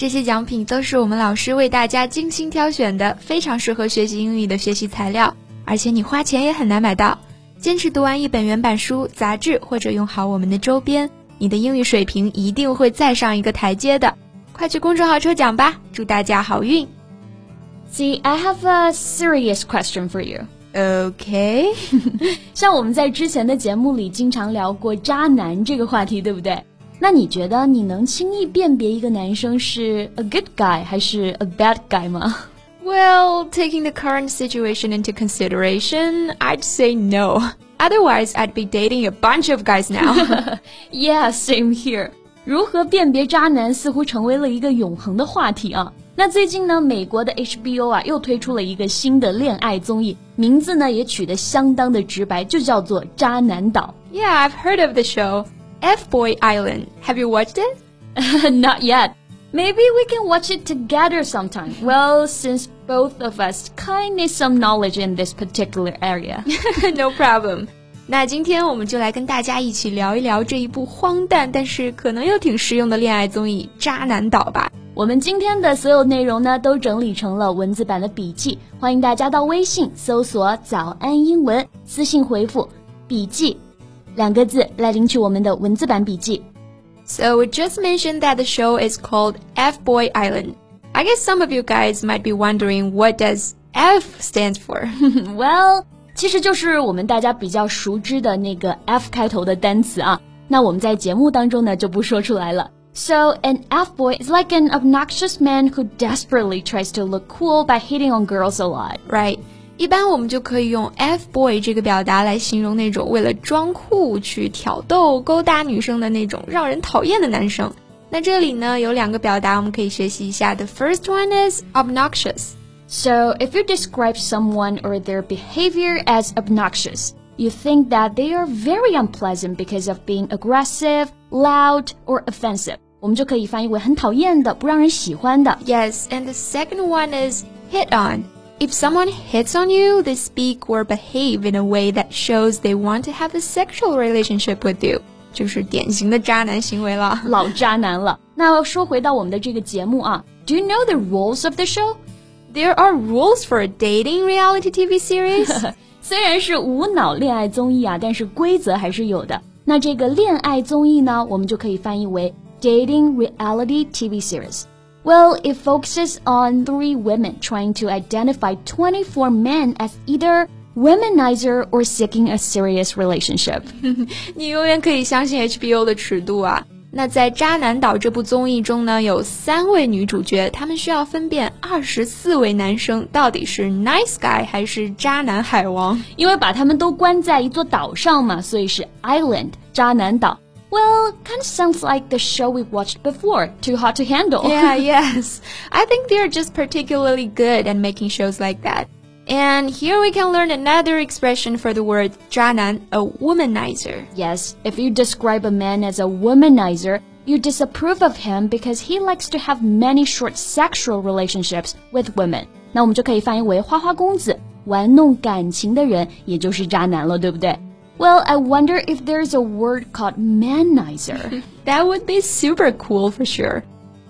这些奖品都是我们老师为大家精心挑选的，非常适合学习英语的学习材料，而且你花钱也很难买到。坚持读完一本原版书、杂志，或者用好我们的周边，你的英语水平一定会再上一个台阶的。快去公众号抽奖吧，祝大家好运！See, I have a serious question for you. OK，像我们在之前的节目里经常聊过渣男这个话题，对不对？那你觉得你能轻易辨别一个男生是 a good guy 还是 a bad guy 吗？Well, taking the current situation into consideration, I'd say no. Otherwise, I'd be dating a bunch of guys now. yeah, same here. 如何辨别渣男似乎成为了一个永恒的话题啊。那最近呢，美国的 HBO 啊又推出了一个新的恋爱综艺，名字呢也取得相当的直白，就叫做《渣男岛》。Yeah, I've heard of the show. F Boy Island. Have you watched it? Not yet. Maybe we can watch it together sometime. Well, since both of us kind need some knowledge in this particular area. no problem. 那今天我们就来跟大家一起聊一聊这一部荒诞但是可能又挺实用的恋爱综艺《渣男岛》吧。我们今天的所有内容呢，都整理成了文字版的笔记，欢迎大家到微信搜索“早安英文”，私信回复“笔记”两个字来领取我们的文字版笔记。So we just mentioned that the show is called F Boy Island. I guess some of you guys might be wondering what does F stands for. well, 其实就是我们大家比较熟知的那个 F 开头的单词啊。那我们在节目当中呢就不说出来了。So an F-boy is like an obnoxious man who desperately tries to look cool by hitting on girls a lot, right? 一般我们就可以用 F-boy 这个表达来形容那种为了装酷去挑逗、勾搭女生的那种让人讨厌的男生。那这里呢有两个表达我们可以学习一下。The first one is obnoxious. So if you describe someone or their behavior as obnoxious, you think that they are very unpleasant because of being aggressive, loud, or offensive. 我们就可以翻译为很讨厌的、不让人喜欢的。Yes, and the second one is hit on. If someone hits on you, they speak or behave in a way that shows they want to have a sexual relationship with you. 就是典型的渣男行为了，老渣男了。那说回到我们的这个节目啊，Do you know the rules of the show? There are rules for a dating reality TV series. 虽然是无脑恋爱综艺啊，但是规则还是有的。那这个恋爱综艺呢，我们就可以翻译为 dating reality TV series. Well, it focuses on three women trying to identify 24 men as either womanizer or seeking a serious relationship. 你永远可以相信 HBO 的尺度啊。那在《渣男岛》这部综艺中呢，有三位女主角，她们需要分辨二十四位男生到底是 nice guy 还是渣男海王。因为把他们都关在一座岛上嘛，所以是 island 渣男岛。 Well, kind of sounds like the show we watched before, Too Hot to Handle. Yeah, yes. I think they're just particularly good at making shows like that. And here we can learn another expression for the word 渣男, a womanizer. Yes, if you describe a man as a womanizer, you disapprove of him because he likes to have many short sexual relationships with women. 那我们就可以翻译为花花公子，玩弄感情的人，也就是渣男了，对不对 ？Well, I wonder if there's a word called manizer. that would be super cool for sure.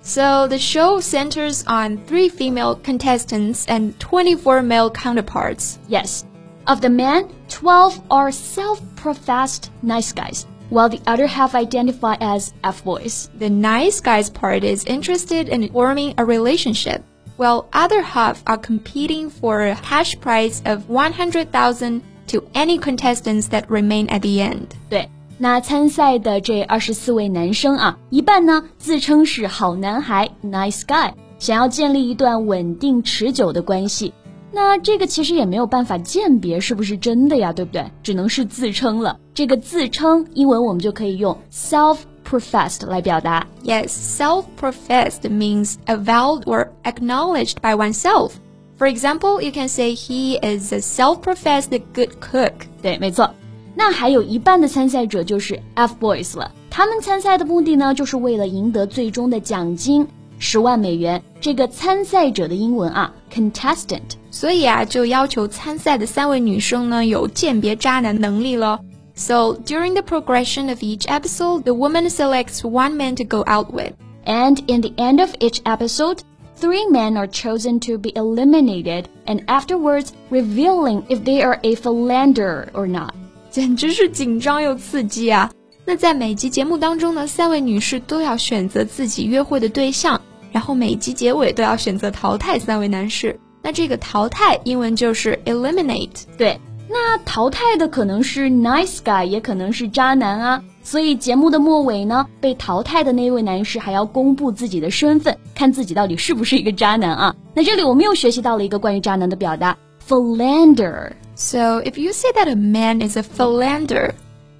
So the show centers on three female contestants and 24 male counterparts. Yes. Of the men, 12 are self-professed nice guys, while the other half identify as F-boys. The nice guys part is interested in forming a relationship, while other half are competing for a cash prize of 100,000 to any contestants that remain at the end. 对。那参赛的这二十四位男生啊，一半呢自称是好男孩 （nice guy），想要建立一段稳定持久的关系。那这个其实也没有办法鉴别是不是真的呀，对不对？只能是自称了。这个自称，英文我们就可以用 self self-professed 来表达。 Yes, self-professed means avowed or acknowledged by oneself. For example, you can say he is a self-professed good cook. 对，没错。那还有一半的参赛者就是 F boys 了，他们参赛的目的呢，就是为了赢得最终的奖金十万美元。这个参赛者的英文啊，contestant。所以啊，就要求参赛的三位女生呢有鉴别渣男能力了。So during the progression of each episode, the woman selects one man to go out with. And in the end of each episode, Three men are chosen to be eliminated, and afterwards revealing if they are a philanderer or not. 简直是紧张又刺激啊！那在每集节目当中呢，三位女士都要选择自己约会的对象，然后每集结尾都要选择淘汰三位男士。那这个淘汰英文就是 eliminate。对，那淘汰的可能是 nice guy，也可能是渣男啊。所以节目的末尾呢，被淘汰的那位男士还要公布自己的身份，看自己到底是不是一个渣男啊。那这里我们又学习到了一个关于渣男的表达，philander。 So if you say that a man is a philander,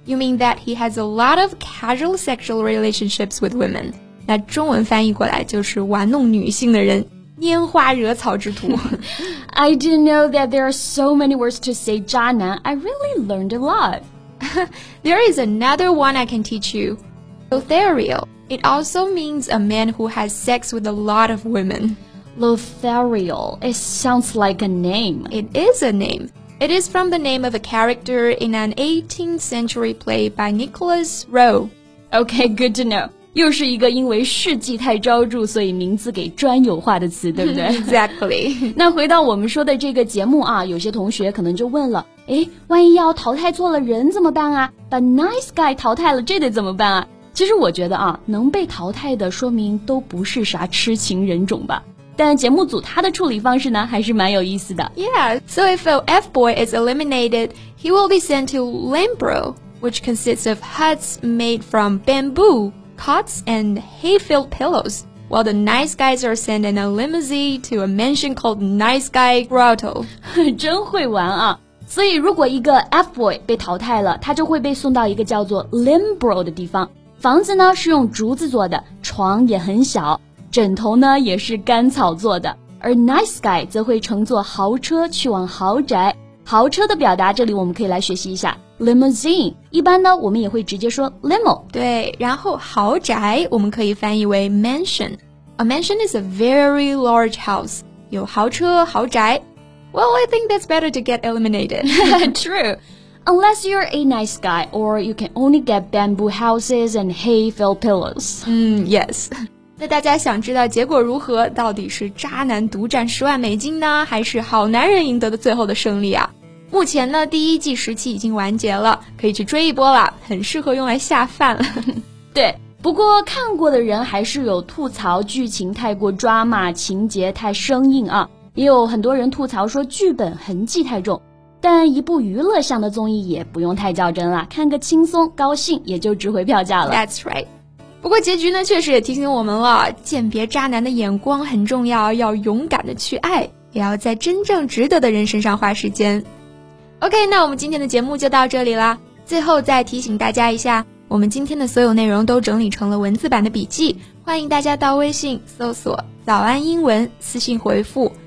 you mean that he has a lot of casual sexual relationships with women. 那中文翻译过来就是玩弄女性的人，拈花惹草之徒。 I didn't know that there are so many words to say 渣男. I really learned a lot. There is another one I can teach you. Lothario. It also means a man who has sex with a lot of women. Lothario. It sounds like a name. It is a name. It is from the name of a character in an 18th century play by Nicholas Rowe. Okay, good to know. 又是一个因为事迹太招住，所以名字给专有化的词，对不对？ Exactly. 那回到我们说的这个节目啊，有些同学可能就问了， 哎，万一要淘汰错了人怎么办啊？把 nice guy 淘汰了，这得怎么办啊？其实我觉得啊，能被淘汰的，说明都不是啥痴情人种吧。但节目组他的处理方式呢，还是蛮有意思的。Yeah, so if a F boy is eliminated, he will be sent to Limbo, which consists of huts made from bamboo, cots, and hay-filled pillows. While the nice guys are sent in a limousine to a mansion called Nice Guy Grotto. 真会玩啊！所以如果一个 F boy 被淘汰了，他就会被送到一个叫做 Limbo 的地方。房子呢是用竹子做的，床也很小，枕头呢也是干草做的。而 Nice guy 则会乘坐豪车去往豪宅。豪车的表达，这里我们可以来学习一下 limousine。一般呢，我们也会直接说 limo。对，然后豪宅我们可以翻译为 mansion. A mansion is a very large house. 有豪车、豪宅。Well, I think that's better to get eliminated. True. Unless you're a nice guy, or you can only get bamboo houses and hay-filled pillows. 嗯，yes。那大家想知道结果如何？到底是渣男独占十万美金呢，还是好男人赢得的最后的胜利啊？目前呢，第一季时期已经完结了，可以去追一波了，很适合用来下饭。对，不过看过的人还是有吐槽剧情太过抓马，情节太生硬啊，也有很多人吐槽说剧本痕迹太重。但一部娱乐向的综艺也不用太较真了，看个轻松高兴也就值回票价了。That's right。不过结局呢，确实也提醒我们了，鉴别渣男的眼光很重要，要勇敢的去爱，也要在真正值得的人身上花时间。OK，那我们今天的节目就到这里啦。最后再提醒大家一下，我们今天的所有内容都整理成了文字版的笔记，欢迎大家到微信搜索“早安英文”，私信回复“